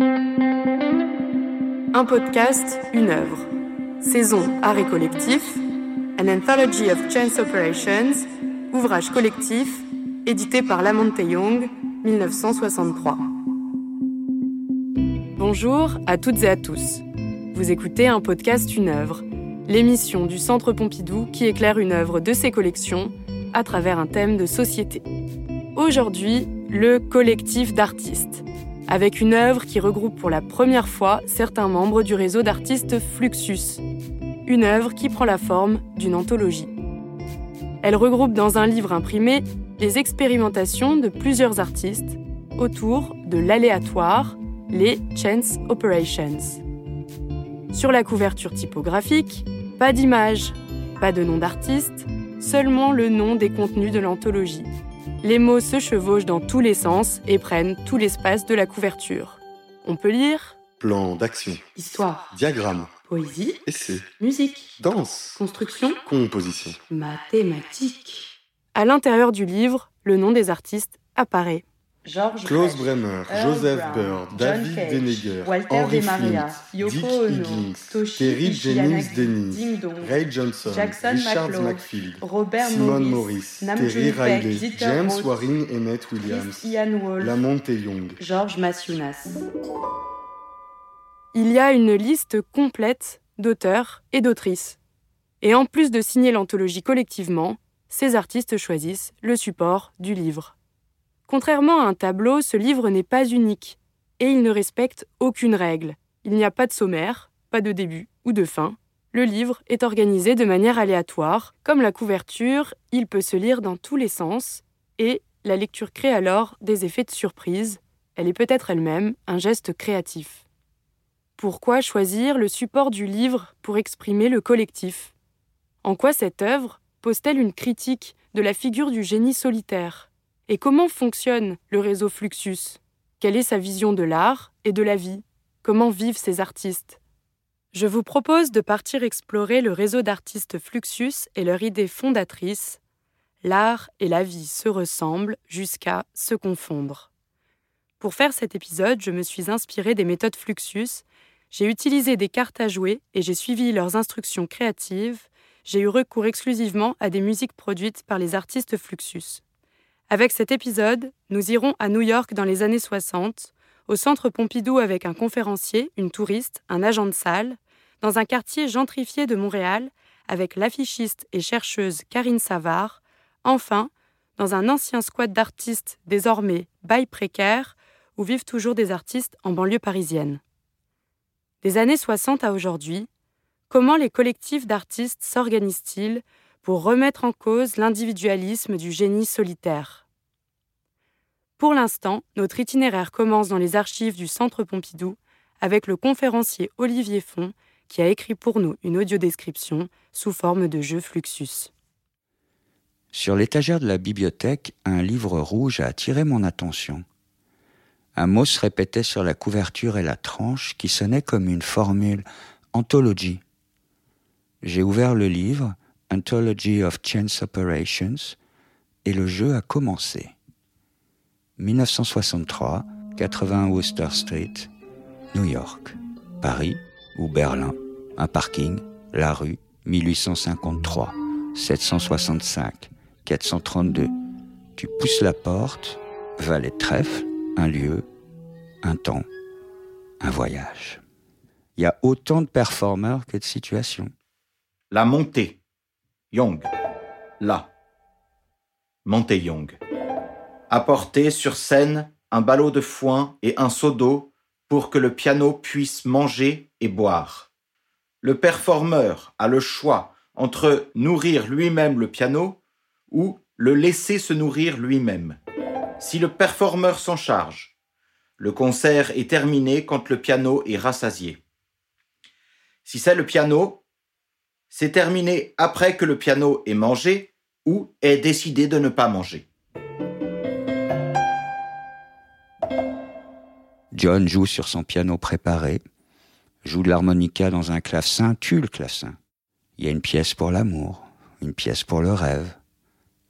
Un podcast, une œuvre. Saison Art et collectif, An Anthology of Chance Operations, ouvrage collectif, édité par Lamonte Young, 1963. Bonjour à toutes et à tous. Vous écoutez un podcast Une œuvre, l'émission du Centre Pompidou qui éclaire une œuvre de ses collections à travers un thème de société. Aujourd'hui, le collectif d'artistes, avec une œuvre qui regroupe pour la première fois certains membres du réseau d'artistes Fluxus, une œuvre qui prend la forme d'une anthologie. Elle regroupe dans un livre imprimé les expérimentations de plusieurs artistes autour de l'aléatoire, les Chance Operations. Sur la couverture typographique, pas d'image, pas de nom d'artiste, seulement le nom des contenus de l'anthologie. Les mots se chevauchent dans tous les sens et prennent tout l'espace de la couverture. On peut lire Plan d'action, Histoire, diagramme, poésie, essai, musique, danse, construction, composition. mathématiques. À l'intérieur du livre, le nom des artistes apparaît. George Klaus Bremer, Joseph Brown, Bird, John David Cage, Denneger, Walter Henry De Maria, Flint, Yoko Dick Ono, Higgins, Toshi Terry Jennings Dennis, Ding Dong, Ray Johnson, Jackson Richard McField, Robert Simon Morris, Nam Terry Riley, James Roth, Waring Emmett Williams, Chris Ian Wolf, Lamonte Young. Georges Maciunas. Il y a une liste complète d'auteurs et d'autrices. Et en plus de signer l'anthologie collectivement, ces artistes choisissent le support du livre. Contrairement à un tableau, ce livre n'est pas unique et il ne respecte aucune règle. Il n'y a pas de sommaire, pas de début ou de fin. Le livre est organisé de manière aléatoire. Comme la couverture, il peut se lire dans tous les sens et la lecture crée alors des effets de surprise. Elle est peut-être elle-même un geste créatif. Pourquoi choisir le support du livre pour exprimer le collectif? En quoi cette œuvre pose-t-elle une critique de la figure du génie solitaire? Et comment fonctionne le réseau Fluxus? Quelle est sa vision de l'art et de la vie? Comment vivent ces artistes? Je vous propose de partir explorer le réseau d'artistes Fluxus et leur idée fondatrice L'art et la vie se ressemblent jusqu'à se confondre. Pour faire cet épisode, je me suis inspirée des méthodes Fluxus j'ai utilisé des cartes à jouer et j'ai suivi leurs instructions créatives. J'ai eu recours exclusivement à des musiques produites par les artistes Fluxus. Avec cet épisode, nous irons à New York dans les années 60, au centre Pompidou avec un conférencier, une touriste, un agent de salle, dans un quartier gentrifié de Montréal, avec l'affichiste et chercheuse Karine Savard, enfin, dans un ancien squat d'artistes désormais bail précaire, où vivent toujours des artistes en banlieue parisienne. Des années 60 à aujourd'hui, comment les collectifs d'artistes s'organisent-ils pour remettre en cause l'individualisme du génie solitaire? Pour l'instant, notre itinéraire commence dans les archives du Centre Pompidou avec le conférencier Olivier Font qui a écrit pour nous une audiodescription sous forme de jeu Fluxus. Sur l'étagère de la bibliothèque, un livre rouge a attiré mon attention. Un mot se répétait sur la couverture et la tranche qui sonnait comme une formule anthology. J'ai ouvert le livre Anthology of Chance Operations et le jeu a commencé. 1963, 80 Worcester Street, New York, Paris ou Berlin, un parking, la rue, 1853, 765, 432. Tu pousses la porte, valet trèfle, un lieu, un temps, un voyage. Il y a autant de performeurs que de situations. La montée. Young. Là. Montée Young. Apporter sur scène un ballot de foin et un seau d'eau pour que le piano puisse manger et boire. Le performeur a le choix entre nourrir lui-même le piano ou le laisser se nourrir lui-même. Si le performeur s'en charge, le concert est terminé quand le piano est rassasié. Si c'est le piano, c'est terminé après que le piano ait mangé ou ait décidé de ne pas manger. John joue sur son piano préparé, joue de l'harmonica dans un clavecin, tue le clavecin. Il y a une pièce pour l'amour, une pièce pour le rêve,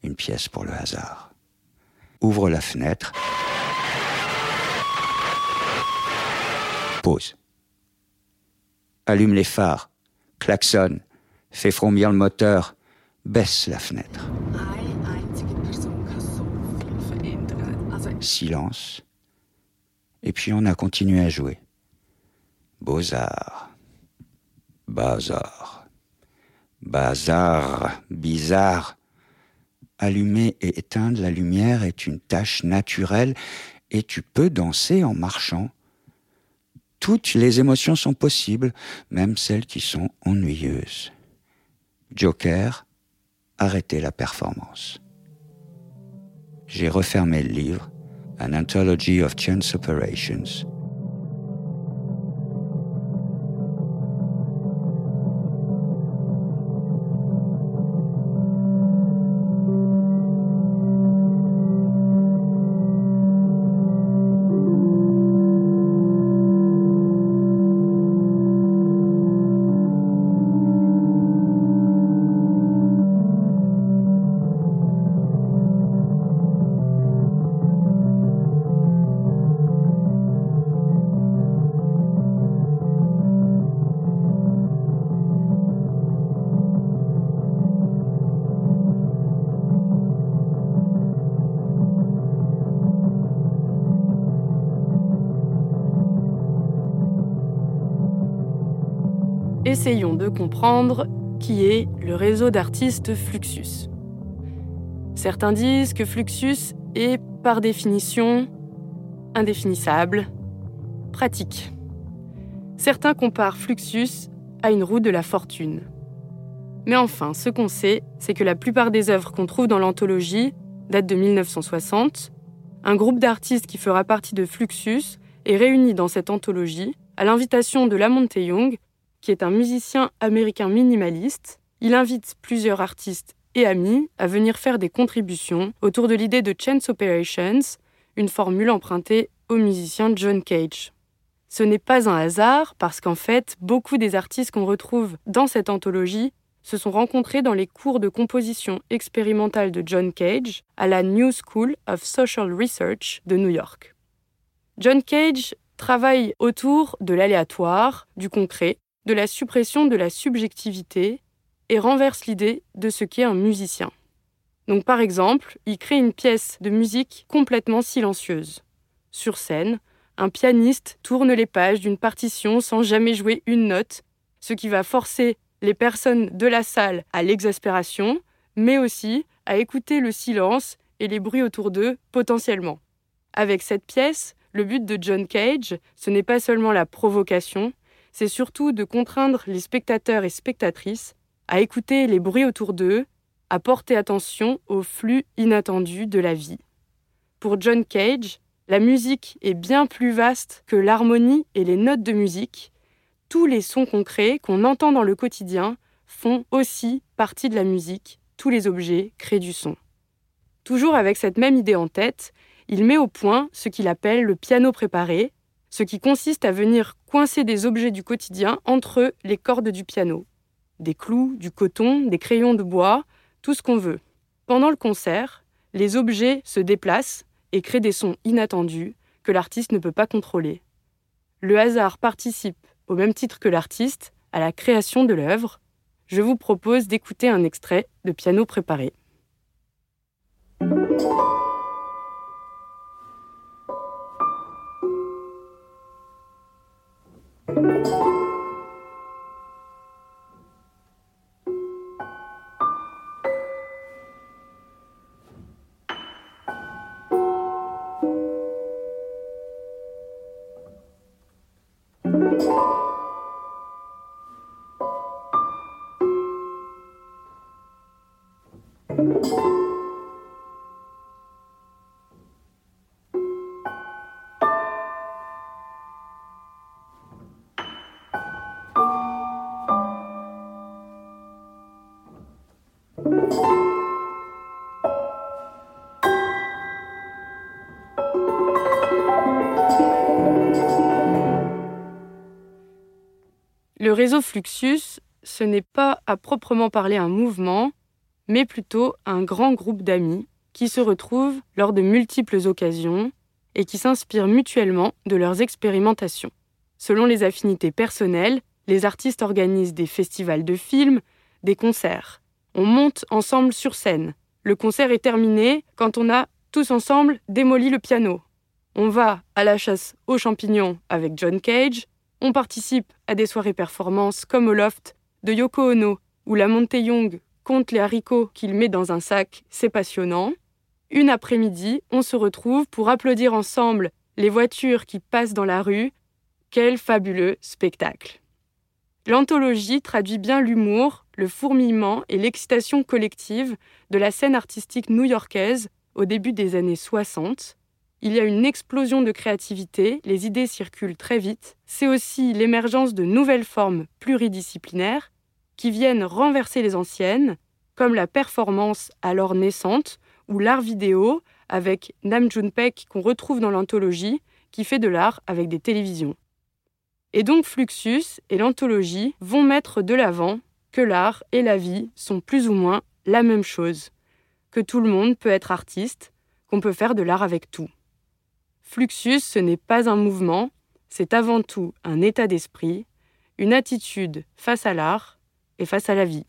une pièce pour le hasard. Ouvre la fenêtre. Pause. Allume les phares, klaxonne, fais frombir le moteur, baisse la fenêtre. Silence. Et puis on a continué à jouer. Beaux-arts. Bazar. Bazar. Bizarre. Allumer et éteindre la lumière est une tâche naturelle et tu peux danser en marchant. Toutes les émotions sont possibles, même celles qui sont ennuyeuses. Joker, arrêtez la performance. J'ai refermé le livre, An Anthology of Chance Operations, essayons de comprendre qui est le réseau d'artistes Fluxus. Certains disent que Fluxus est par définition indéfinissable, pratique. Certains comparent Fluxus à une roue de la fortune. Mais enfin, ce qu'on sait, c'est que la plupart des œuvres qu'on trouve dans l'anthologie datent de 1960. Un groupe d'artistes qui fera partie de Fluxus est réuni dans cette anthologie à l'invitation de Lamonte Young, qui est un musicien américain minimaliste. Il invite plusieurs artistes et amis à venir faire des contributions autour de l'idée de Chance Operations, une formule empruntée au musicien John Cage. Ce n'est pas un hasard parce qu'en fait, beaucoup des artistes qu'on retrouve dans cette anthologie se sont rencontrés dans les cours de composition expérimentale de John Cage à la New School of Social Research de New York. John Cage travaille autour de l'aléatoire, du concret, de la suppression de la subjectivité et renverse l'idée de ce qu'est un musicien. Donc par exemple, il crée une pièce de musique complètement silencieuse. Sur scène, un pianiste tourne les pages d'une partition sans jamais jouer une note, ce qui va forcer les personnes de la salle à l'exaspération, mais aussi à écouter le silence et les bruits autour d'eux potentiellement. Avec cette pièce, le but de John Cage, ce n'est pas seulement la provocation, c'est surtout de contraindre les spectateurs et spectatrices à écouter les bruits autour d'eux, à porter attention au flux inattendu de la vie. Pour John Cage, la musique est bien plus vaste que l'harmonie et les notes de musique. Tous les sons concrets qu'on entend dans le quotidien font aussi partie de la musique, tous les objets créent du son. Toujours avec cette même idée en tête, il met au point ce qu'il appelle le piano préparé, ce qui consiste à venir coincer des objets du quotidien entre les cordes du piano. Des clous, du coton, des crayons de bois, tout ce qu'on veut. Pendant le concert, les objets se déplacent et créent des sons inattendus que l'artiste ne peut pas contrôler. Le hasard participe, au même titre que l'artiste, à la création de l'œuvre. Je vous propose d'écouter un extrait de piano préparé. Le réseau Fluxus, ce n'est pas à proprement parler un mouvement, mais plutôt un grand groupe d'amis qui se retrouvent lors de multiples occasions et qui s'inspirent mutuellement de leurs expérimentations. Selon les affinités personnelles, les artistes organisent des festivals de films, des concerts. On monte ensemble sur scène. Le concert est terminé quand on a tous ensemble démoli le piano. On va à la chasse aux champignons avec John Cage. On participe à des soirées performances comme au loft de Yoko Ono, où la Monte Young compte les haricots qu'il met dans un sac. C'est passionnant. Une après-midi, on se retrouve pour applaudir ensemble les voitures qui passent dans la rue. Quel fabuleux spectacle. L'anthologie traduit bien l'humour, le fourmillement et l'excitation collective de la scène artistique new-yorkaise au début des années 60. Il y a une explosion de créativité, les idées circulent très vite. C'est aussi l'émergence de nouvelles formes pluridisciplinaires qui viennent renverser les anciennes, comme la performance alors naissante ou l'art vidéo avec Nam June qu'on retrouve dans l'anthologie, qui fait de l'art avec des télévisions. Et donc Fluxus et l'anthologie vont mettre de l'avant que l'art et la vie sont plus ou moins la même chose, que tout le monde peut être artiste, qu'on peut faire de l'art avec tout. Fluxus, ce n'est pas un mouvement, c'est avant tout un état d'esprit, une attitude face à l'art et face à la vie.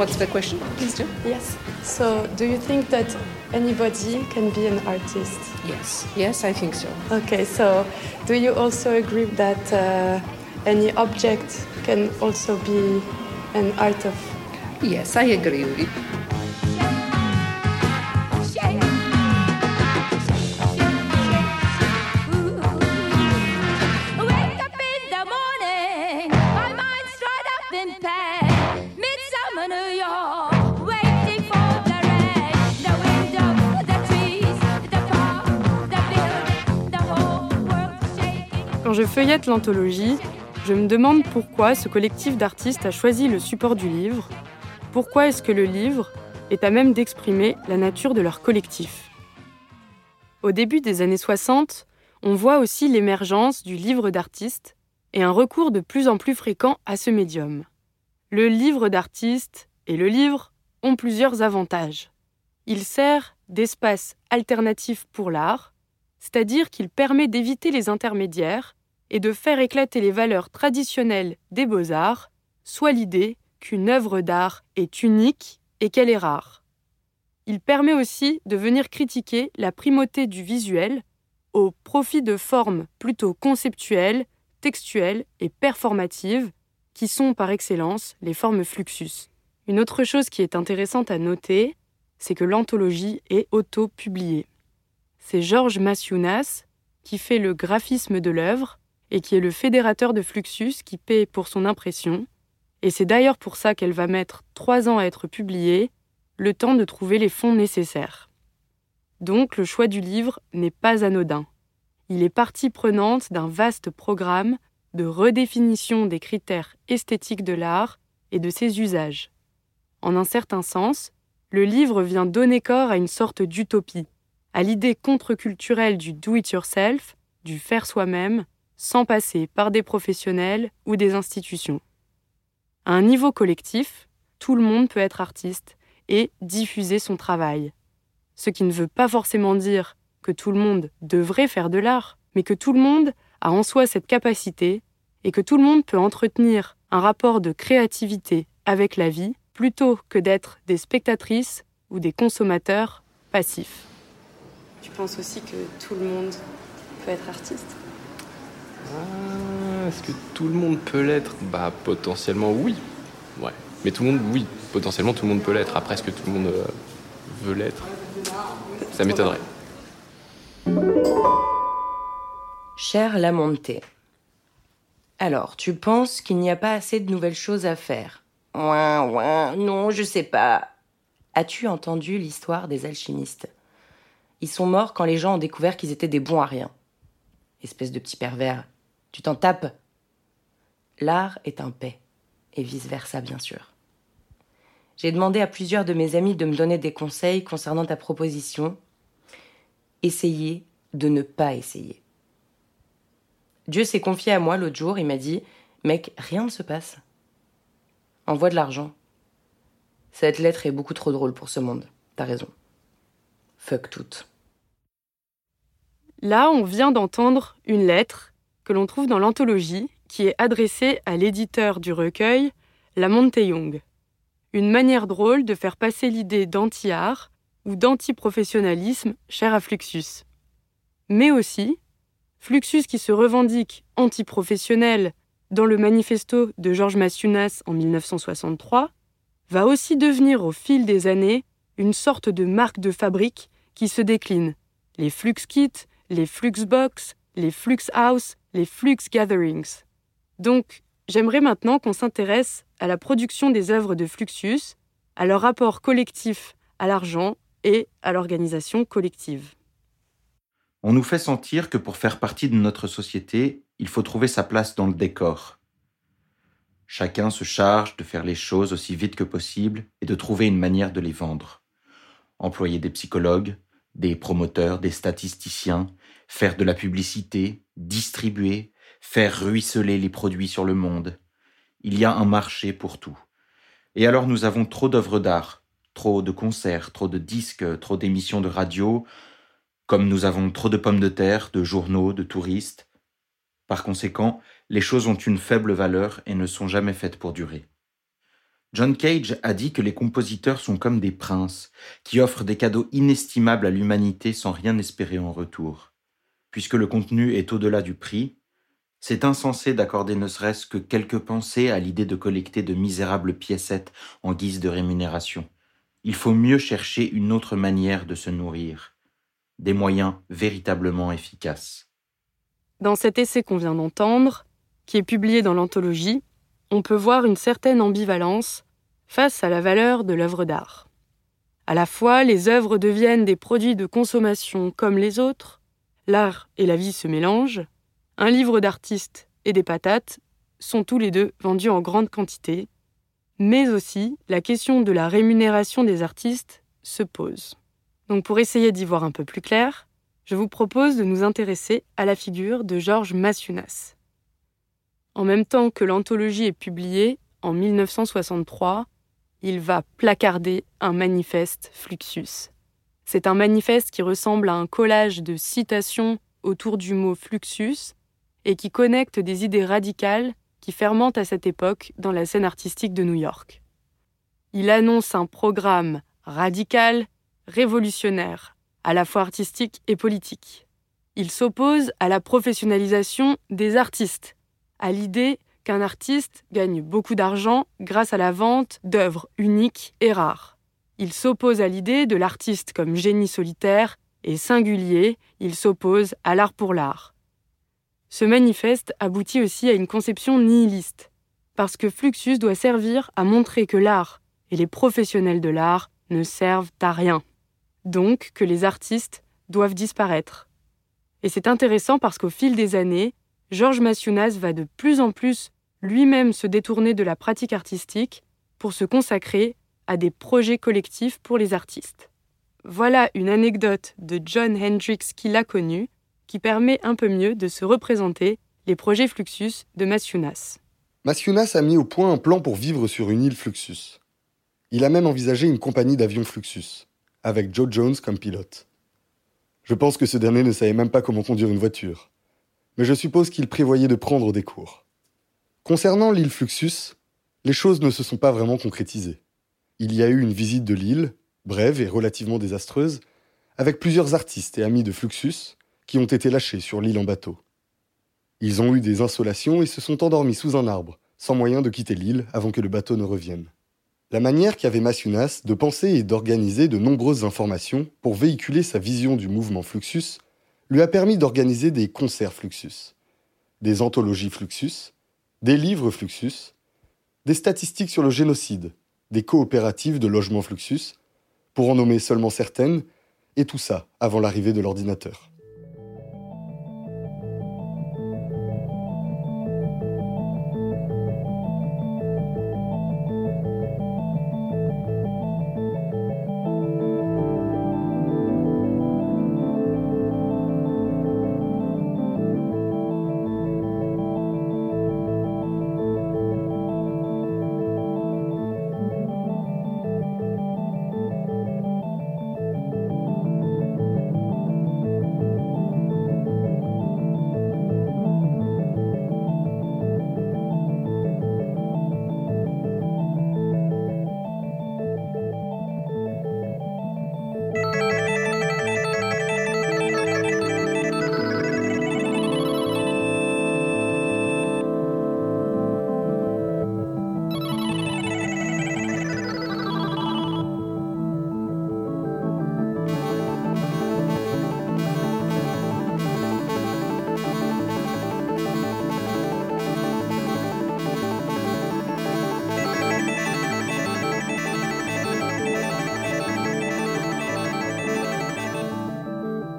What's the question, Please do. Yes. So, do you think that anybody can be an artist? Yes. Yes, I think so. Okay. So, do you also agree that uh, any object can also be an art of? Yes, I agree with it. Je feuillette l'anthologie, je me demande pourquoi ce collectif d'artistes a choisi le support du livre, pourquoi est-ce que le livre est à même d'exprimer la nature de leur collectif. Au début des années 60, on voit aussi l'émergence du livre d'artiste et un recours de plus en plus fréquent à ce médium. Le livre d'artiste et le livre ont plusieurs avantages. Il sert d'espace alternatif pour l'art, c'est-à-dire qu'il permet d'éviter les intermédiaires et de faire éclater les valeurs traditionnelles des beaux-arts, soit l'idée qu'une œuvre d'art est unique et qu'elle est rare. Il permet aussi de venir critiquer la primauté du visuel au profit de formes plutôt conceptuelles, textuelles et performatives, qui sont par excellence les formes fluxus. Une autre chose qui est intéressante à noter, c'est que l'anthologie est auto-publiée. C'est Georges Massiounas qui fait le graphisme de l'œuvre et qui est le fédérateur de Fluxus qui paie pour son impression. Et c'est d'ailleurs pour ça qu'elle va mettre trois ans à être publiée, le temps de trouver les fonds nécessaires. Donc le choix du livre n'est pas anodin. Il est partie prenante d'un vaste programme de redéfinition des critères esthétiques de l'art et de ses usages. En un certain sens, le livre vient donner corps à une sorte d'utopie, à l'idée contre-culturelle du do-it-yourself, du faire soi-même, sans passer par des professionnels ou des institutions. À un niveau collectif, tout le monde peut être artiste et diffuser son travail. Ce qui ne veut pas forcément dire que tout le monde devrait faire de l'art, mais que tout le monde a en soi cette capacité et que tout le monde peut entretenir un rapport de créativité avec la vie plutôt que d'être des spectatrices ou des consommateurs passifs. Tu penses aussi que tout le monde peut être artiste? Ah, Est-ce que tout le monde peut l'être? Bah potentiellement oui. Ouais. Mais tout le monde, oui. Potentiellement tout le monde peut l'être. Après, est-ce que tout le monde euh, veut l'être? Ça m'étonnerait. Cher Lamonté, alors tu penses qu'il n'y a pas assez de nouvelles choses à faire? Ouin, ouin, non, je sais pas. As-tu entendu l'histoire des alchimistes? Ils sont morts quand les gens ont découvert qu'ils étaient des bons à rien. Espèce de petit pervers. Tu t'en tapes L'art est un paix, et vice-versa, bien sûr. J'ai demandé à plusieurs de mes amis de me donner des conseils concernant ta proposition. Essayez de ne pas essayer. Dieu s'est confié à moi l'autre jour, il m'a dit Mec, rien ne se passe. Envoie de l'argent. Cette lettre est beaucoup trop drôle pour ce monde. T'as raison. Fuck tout. Là, on vient d'entendre une lettre que l'on trouve dans l'anthologie qui est adressée à l'éditeur du recueil, La Young. Une manière drôle de faire passer l'idée d'anti-art ou d'anti-professionnalisme cher à Fluxus. Mais aussi, Fluxus qui se revendique anti-professionnel dans le manifesto de Georges Massiunas en 1963, va aussi devenir au fil des années une sorte de marque de fabrique qui se décline. Les Flux Kits, les Flux Box, les Flux House, les Flux Gatherings. Donc, j'aimerais maintenant qu'on s'intéresse à la production des œuvres de Fluxus, à leur rapport collectif à l'argent et à l'organisation collective. On nous fait sentir que pour faire partie de notre société, il faut trouver sa place dans le décor. Chacun se charge de faire les choses aussi vite que possible et de trouver une manière de les vendre. Employer des psychologues, des promoteurs, des statisticiens, faire de la publicité, distribuer, faire ruisseler les produits sur le monde. Il y a un marché pour tout. Et alors nous avons trop d'œuvres d'art, trop de concerts, trop de disques, trop d'émissions de radio, comme nous avons trop de pommes de terre, de journaux, de touristes. Par conséquent, les choses ont une faible valeur et ne sont jamais faites pour durer. John Cage a dit que les compositeurs sont comme des princes, qui offrent des cadeaux inestimables à l'humanité sans rien espérer en retour. Puisque le contenu est au-delà du prix, c'est insensé d'accorder ne serait-ce que quelques pensées à l'idée de collecter de misérables piécettes en guise de rémunération. Il faut mieux chercher une autre manière de se nourrir, des moyens véritablement efficaces. Dans cet essai qu'on vient d'entendre, qui est publié dans l'anthologie, on peut voir une certaine ambivalence face à la valeur de l'œuvre d'art. À la fois, les œuvres deviennent des produits de consommation comme les autres, l'art et la vie se mélangent, un livre d'artiste et des patates sont tous les deux vendus en grande quantité, mais aussi la question de la rémunération des artistes se pose. Donc pour essayer d'y voir un peu plus clair, je vous propose de nous intéresser à la figure de Georges Massiunas. En même temps que l'anthologie est publiée, en 1963, il va placarder un manifeste Fluxus. C'est un manifeste qui ressemble à un collage de citations autour du mot Fluxus et qui connecte des idées radicales qui fermentent à cette époque dans la scène artistique de New York. Il annonce un programme radical, révolutionnaire, à la fois artistique et politique. Il s'oppose à la professionnalisation des artistes, à l'idée qu'un artiste gagne beaucoup d'argent grâce à la vente d'œuvres uniques et rares. Il s'oppose à l'idée de l'artiste comme génie solitaire et singulier, il s'oppose à l'art pour l'art. Ce manifeste aboutit aussi à une conception nihiliste, parce que Fluxus doit servir à montrer que l'art et les professionnels de l'art ne servent à rien, donc que les artistes doivent disparaître. Et c'est intéressant parce qu'au fil des années, Georges Massiunas va de plus en plus lui-même se détourner de la pratique artistique pour se consacrer à des projets collectifs pour les artistes. Voilà une anecdote de John Hendricks qui l'a connu, qui permet un peu mieux de se représenter les projets Fluxus de Massiunas. Massiunas a mis au point un plan pour vivre sur une île Fluxus. Il a même envisagé une compagnie d'avions Fluxus, avec Joe Jones comme pilote. Je pense que ce dernier ne savait même pas comment conduire une voiture mais je suppose qu'il prévoyait de prendre des cours. Concernant l'île Fluxus, les choses ne se sont pas vraiment concrétisées. Il y a eu une visite de l'île, brève et relativement désastreuse, avec plusieurs artistes et amis de Fluxus qui ont été lâchés sur l'île en bateau. Ils ont eu des insolations et se sont endormis sous un arbre, sans moyen de quitter l'île avant que le bateau ne revienne. La manière qu'avait Massiunas de penser et d'organiser de nombreuses informations pour véhiculer sa vision du mouvement Fluxus lui a permis d'organiser des concerts Fluxus, des anthologies Fluxus, des livres Fluxus, des statistiques sur le génocide, des coopératives de logement Fluxus, pour en nommer seulement certaines, et tout ça avant l'arrivée de l'ordinateur.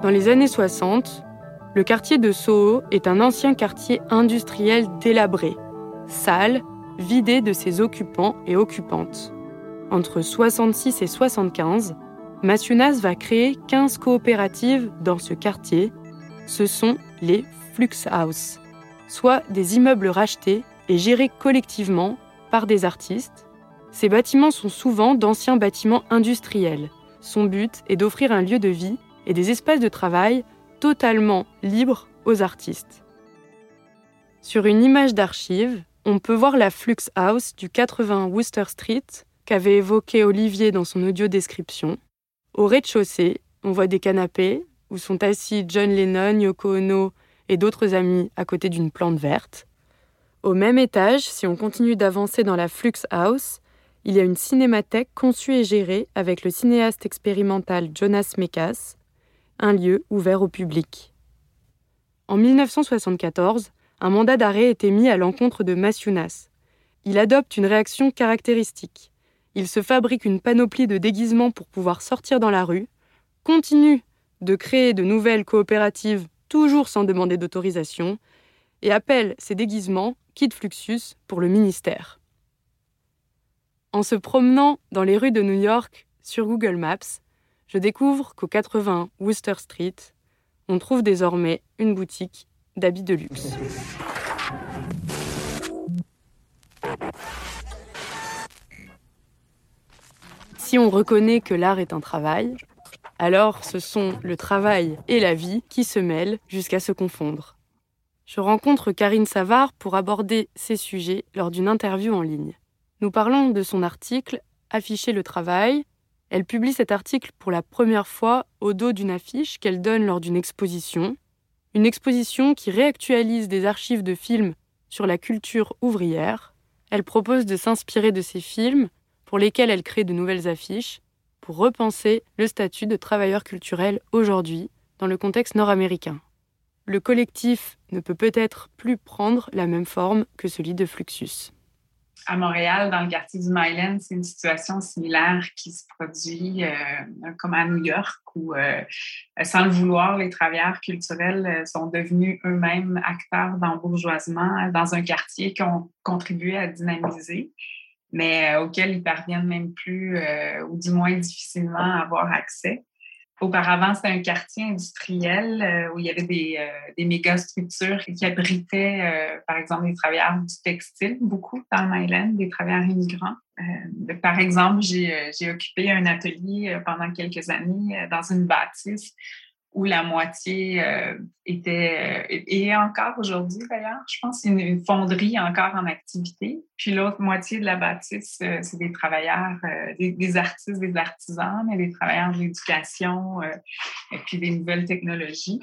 Dans les années 60, le quartier de Soho est un ancien quartier industriel délabré, sale, vidé de ses occupants et occupantes. Entre 66 et 75, Massunas va créer 15 coopératives dans ce quartier. Ce sont les Flux House, soit des immeubles rachetés et gérés collectivement par des artistes. Ces bâtiments sont souvent d'anciens bâtiments industriels. Son but est d'offrir un lieu de vie et des espaces de travail totalement libres aux artistes. Sur une image d'archive, on peut voir la Flux House du 80 Worcester Street qu'avait évoqué Olivier dans son audio description. Au rez-de-chaussée, on voit des canapés où sont assis John Lennon, Yoko Ono et d'autres amis à côté d'une plante verte. Au même étage, si on continue d'avancer dans la Flux House, il y a une cinémathèque conçue et gérée avec le cinéaste expérimental Jonas Mekas, un lieu ouvert au public. En 1974, un mandat d'arrêt est émis à l'encontre de Massunas. Il adopte une réaction caractéristique. Il se fabrique une panoplie de déguisements pour pouvoir sortir dans la rue, continue de créer de nouvelles coopératives toujours sans demander d'autorisation, et appelle ces déguisements Kid Fluxus pour le ministère. En se promenant dans les rues de New York sur Google Maps, je découvre qu'au 80 Worcester Street, on trouve désormais une boutique d'habits de luxe. Si on reconnaît que l'art est un travail, alors ce sont le travail et la vie qui se mêlent jusqu'à se confondre. Je rencontre Karine Savard pour aborder ces sujets lors d'une interview en ligne. Nous parlons de son article Afficher le travail. Elle publie cet article pour la première fois au dos d'une affiche qu'elle donne lors d'une exposition une exposition qui réactualise des archives de films sur la culture ouvrière. Elle propose de s'inspirer de ces films pour lesquels elle crée de nouvelles affiches pour repenser le statut de travailleur culturel aujourd'hui dans le contexte nord-américain. Le collectif ne peut peut-être plus prendre la même forme que celui de Fluxus à Montréal, dans le quartier du Myland, c'est une situation similaire qui se produit euh, comme à New York, où, euh, sans le vouloir, les travailleurs culturels euh, sont devenus eux-mêmes acteurs d'embourgeoisement dans un quartier qui ont contribué à dynamiser, mais auquel ils parviennent même plus, ou du moins difficilement, à avoir accès. Auparavant, c'était un quartier industriel euh, où il y avait des, euh, des méga structures qui abritaient, euh, par exemple, des travailleurs du textile, beaucoup dans Myland, des travailleurs immigrants. par exemple, j'ai occupé un atelier pendant quelques années dans une bâtisse où la moitié euh, était, euh, et encore aujourd'hui d'ailleurs, je pense, une, une fonderie encore en activité. Puis l'autre moitié de la bâtisse, euh, c'est des travailleurs, des, artistes, des artisans, mais des travailleurs de l'éducation et puis des nouvelles technologies.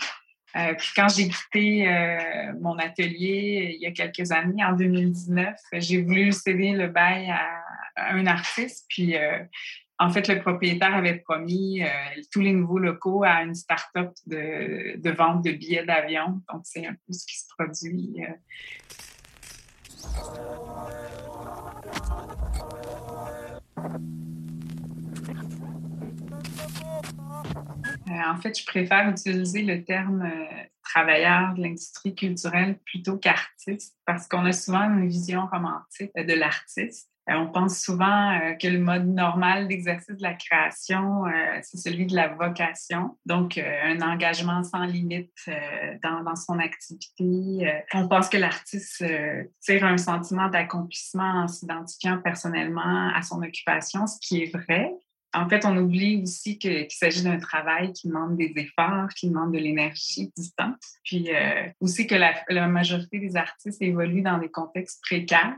puis quand j'ai quitté mon atelier il y a quelques années, en 2019, j'ai voulu céder le bail à un artiste, puis en fait, le propriétaire avait promis euh, tous les nouveaux locaux à une start-up de, vente de billets d'avion. Donc, c'est un peu ce qui se produit. Euh. Euh, en fait, je préfère utiliser le terme travailleur de l'industrie culturelle plutôt qu'artiste parce qu'on a souvent une vision romantique de l'artiste. Euh, on pense souvent euh, que le mode normal d'exercice de la création, euh, c'est celui de la vocation, donc un engagement sans limite dans, son activité. on pense que l'artiste tire un sentiment d'accomplissement en s'identifiant personnellement à son occupation, ce qui est vrai. En fait, on oublie aussi qu'il s'agit d'un travail qui demande des efforts, qui demande de l'énergie, du temps. Puis aussi que la, la majorité des artistes évoluent dans des contextes précaires.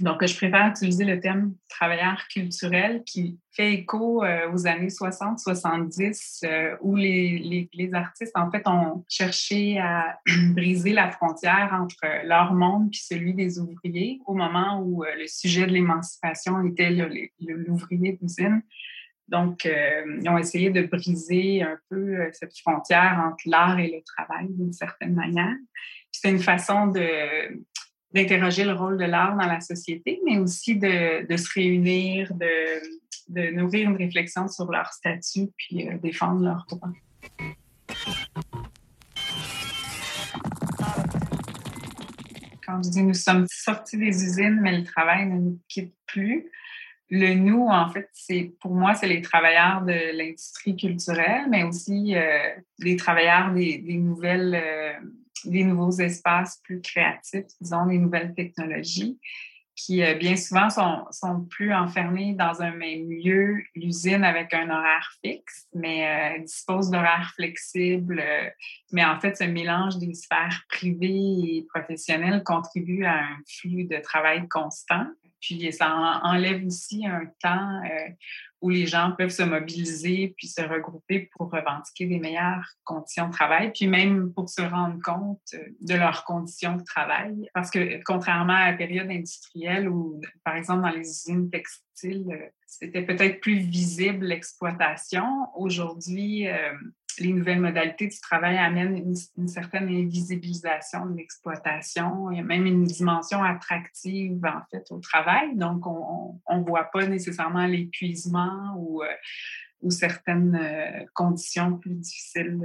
Donc, je préfère utiliser le terme travailleur culturel qui fait écho euh, aux années 60-70 euh, où les, les, artistes, en fait, ont cherché à briser la frontière entre leur monde puis celui des ouvriers au moment où euh, le sujet de l'émancipation était l'ouvrier d'usine. Donc, ils ont essayé de briser un peu cette frontière entre l'art et le travail d'une certaine manière. C'est une façon de d'interroger le rôle de l'art dans la société, mais aussi de, se réunir, de, nourrir une réflexion sur leur statut, puis euh, défendre leurs droits. Quand je dis nous sommes sortis des usines, mais le travail ne nous quitte plus, le nous, en fait, c'est pour moi, c'est les travailleurs de l'industrie culturelle, mais aussi euh, les travailleurs des, des nouvelles, euh, des nouveaux espaces plus créatifs, disons, des nouvelles technologies qui euh, bien souvent sont, sont, plus enfermés dans un même lieu, l'usine avec un horaire fixe, mais euh, dispose d'horaires flexibles. Euh, mais en fait, ce mélange des sphères privées et professionnelles contribue à un flux de travail constant. Puis ça enlève aussi un temps euh, où les gens peuvent se mobiliser puis se regrouper pour revendiquer des meilleures conditions de travail, puis même pour se rendre compte euh, de leurs conditions de travail. Parce que contrairement à la période industrielle où, par exemple, dans les usines textiles, euh, c'était peut-être plus visible l'exploitation, aujourd'hui, les nouvelles modalités du travail amènent une, certaine invisibilisation de l'exploitation. Il y a même une dimension attractive, en fait, au travail. Donc, on ne voit pas nécessairement l'épuisement ou, euh, certaines euh, conditions plus difficiles.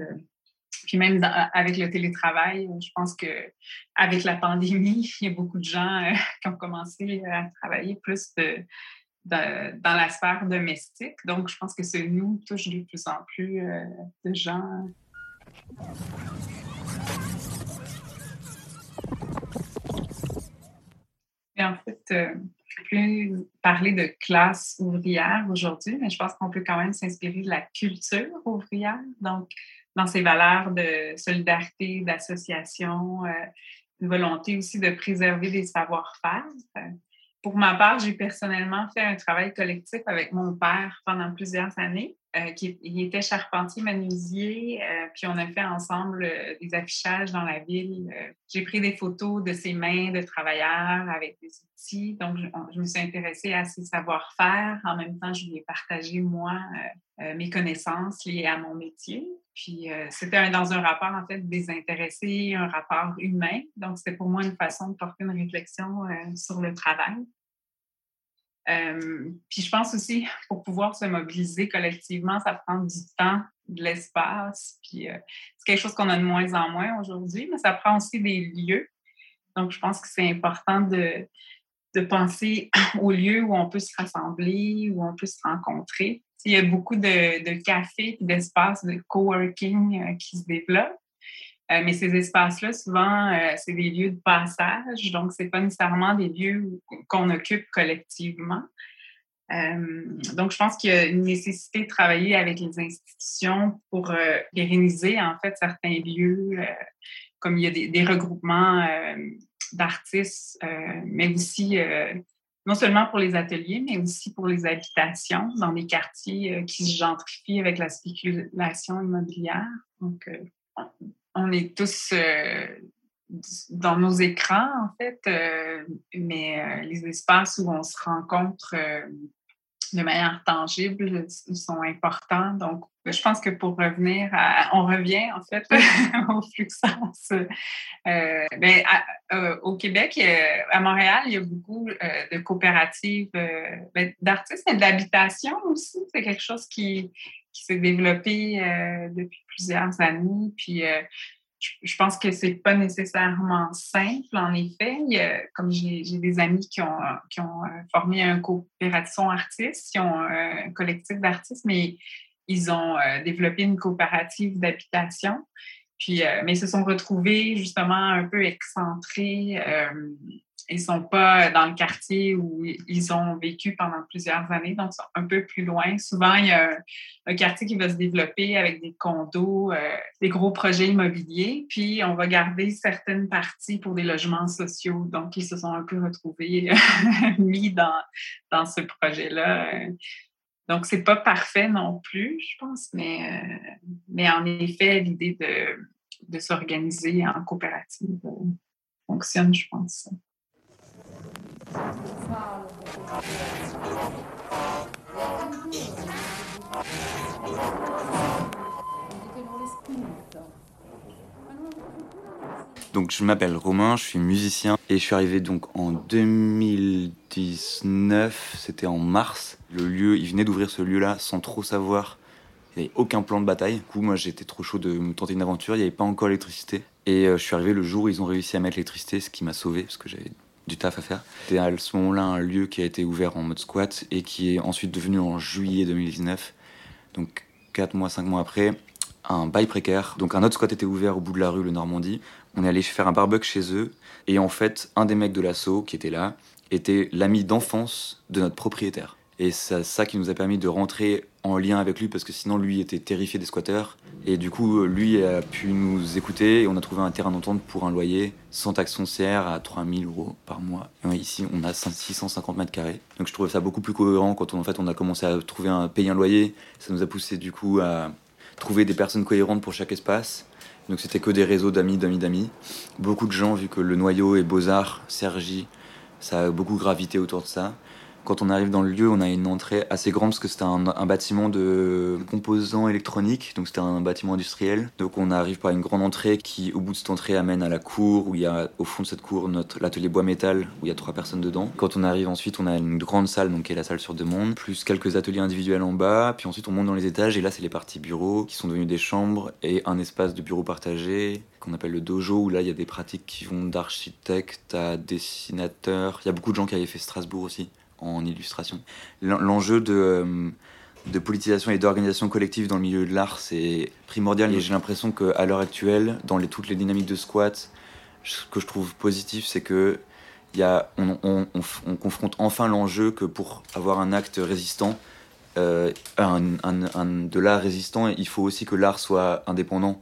Puis même avec le télétravail, je pense que avec la pandémie, il y a beaucoup de gens euh, qui ont commencé à travailler plus de, dans, la sphère domestique. Donc, je pense que ce nous touche de plus en plus euh, de gens. Et en fait, euh, plus parler de classe ouvrière aujourd'hui, mais je pense qu'on peut quand même s'inspirer de la culture ouvrière. Donc, dans ses valeurs de solidarité, d'association, euh, une volonté aussi de préserver des savoir-faire. Pour ma part, j'ai personnellement fait un travail collectif avec mon père pendant plusieurs années. Euh, qui, il était charpentier menuisier, euh, puis on a fait ensemble euh, des affichages dans la ville. j'ai pris des photos de ses mains de travailleurs avec des outils. Donc, je, me suis intéressée à ses savoir-faire. En même temps, je lui ai partagé, moi, mes connaissances liées à mon métier. Puis, c'était dans un rapport, en fait, désintéressé, un rapport humain. Donc, c'était pour moi une façon de porter une réflexion sur le travail. Euh, puis je pense aussi, pour pouvoir se mobiliser collectivement, ça prend du temps, de l'espace. Puis euh, c'est quelque chose qu'on a de moins en moins aujourd'hui, mais ça prend aussi des lieux. Donc je pense que c'est important de, de penser aux lieux où on peut se rassembler, où on peut se rencontrer. Il y a beaucoup de, de cafés d'espaces de coworking euh, qui se développent. Euh, mais ces espaces-là, souvent, euh, c'est des lieux de passage, donc ce n'est pas nécessairement des lieux qu'on occupe collectivement. Euh, donc, je pense qu'il y a une nécessité de travailler avec les institutions pour pérenniser, en fait, certains lieux, comme il y a des, des regroupements d'artistes, mais aussi non seulement pour les ateliers, mais aussi pour les habitations dans des quartiers qui se gentrifient avec la spéculation immobilière. Donc, on est tous euh, dans nos écrans, en fait, euh, mais euh, les espaces où on se rencontre de manière tangible sont importants. Donc, je pense que pour revenir à, on revient en fait au Fluxence. Ben, au Québec, à Montréal, il y a beaucoup de coopératives ben, d'artistes et d'habitation aussi. C'est quelque chose qui, qui s'est développé euh, depuis plusieurs années. Puis euh, je, pense que c'est pas nécessairement simple, en effet. comme j'ai des amis qui ont, euh, formé un coopération artiste, qui ont un collectif d'artistes, mais ils ont développé une coopérative d'habitation. Puis, mais ils se sont retrouvés justement un peu excentrés ils sont pas dans le quartier où ils ont vécu pendant plusieurs années, donc ils sont un peu plus loin. Souvent, il y a un, quartier qui va se développer avec des condos, euh, des gros projets immobiliers, puis on va garder certaines parties pour des logements sociaux. Donc, ils se sont un peu retrouvés mis dans, dans ce projet-là. Donc, c'est pas parfait non plus, je pense, mais, euh, mais en effet, l'idée de, de s'organiser en coopérative euh, fonctionne, je pense. Donc je m'appelle Romain, je suis musicien et je suis arrivé donc en 2019, c'était en mars. Le lieu, il venait d'ouvrir ce lieu-là sans trop savoir Il n'y avait aucun plan de bataille. Du coup, moi, j'étais trop chaud de me tenter une aventure. Il n'y avait pas encore l'électricité. Et euh, je suis arrivé le jour où ils ont réussi à mettre l'électricité, ce qui m'a sauvé parce que j'avais du taf à faire. C'était à ce moment-là un lieu qui a été ouvert en mode squat et qui est ensuite devenu en juillet 2019, donc 4 mois, 5 mois après, un bail précaire. Donc un autre squat était ouvert au bout de la rue, le Normandie. On est allé faire un barbecue chez eux et en fait, un des mecs de l'assaut qui était là était l'ami d'enfance de notre propriétaire. Et c'est ça qui nous a permis de rentrer en lien avec lui parce que sinon lui était terrifié des squatteurs. Et du coup, lui a pu nous écouter et on a trouvé un terrain d'entente pour un loyer sans taxe foncière à 3000 euros par mois. Et ici, on a 650 mètres carrés. Donc je trouve ça beaucoup plus cohérent quand on, en fait, on a commencé à trouver un, payer un loyer. Ça nous a poussé du coup à trouver des personnes cohérentes pour chaque espace. Donc c'était que des réseaux d'amis, d'amis, d'amis. Beaucoup de gens, vu que le noyau est Beaux-Arts, Sergi, ça a beaucoup gravité autour de ça. Quand on arrive dans le lieu, on a une entrée assez grande parce que c'était un, bâtiment de composants électroniques, donc c'était un bâtiment industriel. Donc on arrive par une grande entrée qui, au bout de cette entrée, amène à la cour où il y a au fond de cette cour notre l'atelier bois métal où il y a trois personnes dedans. Quand on arrive ensuite, on a une grande salle donc qui est la salle sur demande, plus quelques ateliers individuels en bas. Puis ensuite on monte dans les étages et là c'est les parties bureaux qui sont devenues des chambres et un espace de bureau partagé qu'on appelle le dojo où là il y a des pratiques qui vont d'architecte à dessinateur. Il y a beaucoup de gens qui avaient fait Strasbourg aussi en illustration. L'enjeu de, de politisation et d'organisation collective dans le milieu de l'art, c'est primordial. Et j'ai l'impression qu'à l'heure actuelle, dans les, toutes les dynamiques de squat, ce que je trouve positif, c'est que y a, on, on, on, on confronte enfin l'enjeu que pour avoir un acte résistant, euh, un, un, un, de l'art résistant, il faut aussi que l'art soit indépendant.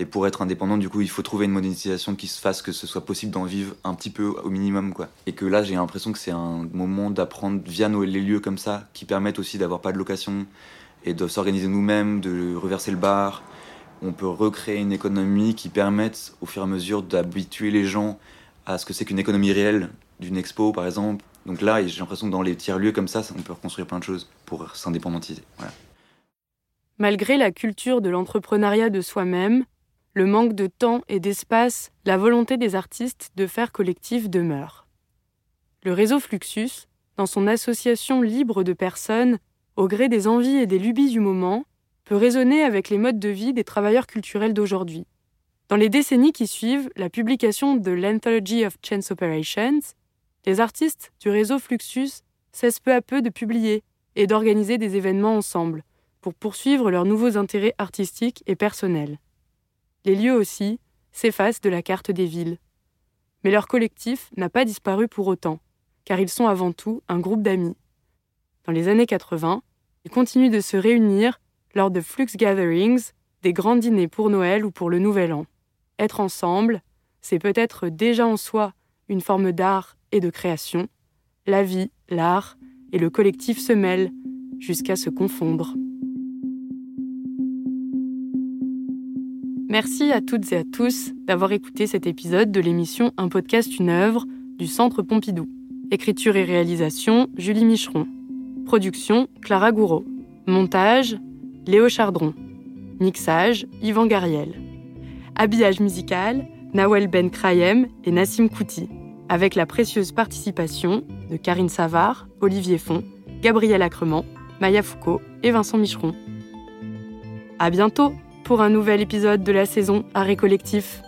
Et pour être indépendant, du coup, il faut trouver une monétisation qui se fasse que ce soit possible d'en vivre un petit peu au minimum, quoi. Et que là, j'ai l'impression que c'est un moment d'apprendre via nos, les lieux comme ça, qui permettent aussi d'avoir pas de location et de s'organiser nous-mêmes, de reverser le bar. On peut recréer une économie qui permette, au fur et à mesure, d'habituer les gens à ce que c'est qu'une économie réelle, d'une expo, par exemple. Donc là, j'ai l'impression que dans les tiers-lieux comme ça, on peut reconstruire plein de choses pour s'indépendantiser. Malgré la culture de l'entrepreneuriat de soi-même, le manque de temps et d'espace, la volonté des artistes de faire collectif demeure. Le réseau Fluxus, dans son association libre de personnes, au gré des envies et des lubies du moment, peut résonner avec les modes de vie des travailleurs culturels d'aujourd'hui. Dans les décennies qui suivent la publication de l'Anthology of Chance Operations, les artistes du réseau Fluxus cessent peu à peu de publier et d'organiser des événements ensemble pour poursuivre leurs nouveaux intérêts artistiques et personnels les lieux aussi, s'effacent de la carte des villes. Mais leur collectif n'a pas disparu pour autant, car ils sont avant tout un groupe d'amis. Dans les années 80, ils continuent de se réunir lors de Flux Gatherings, des grands dîners pour Noël ou pour le Nouvel An. Être ensemble, c'est peut-être déjà en soi une forme d'art et de création. La vie, l'art et le collectif se mêlent jusqu'à se confondre. Merci à toutes et à tous d'avoir écouté cet épisode de l'émission Un podcast, une œuvre du Centre Pompidou. Écriture et réalisation, Julie Micheron. Production, Clara Gouraud. Montage, Léo Chardron. Mixage, Yvan Gariel. Habillage musical, Nawel Ben Krayem et Nassim Kouti. Avec la précieuse participation de Karine Savard, Olivier Font, Gabriel Acrement, Maya Foucault et Vincent Micheron. À bientôt! Pour un nouvel épisode de la saison Arrêt Collectif.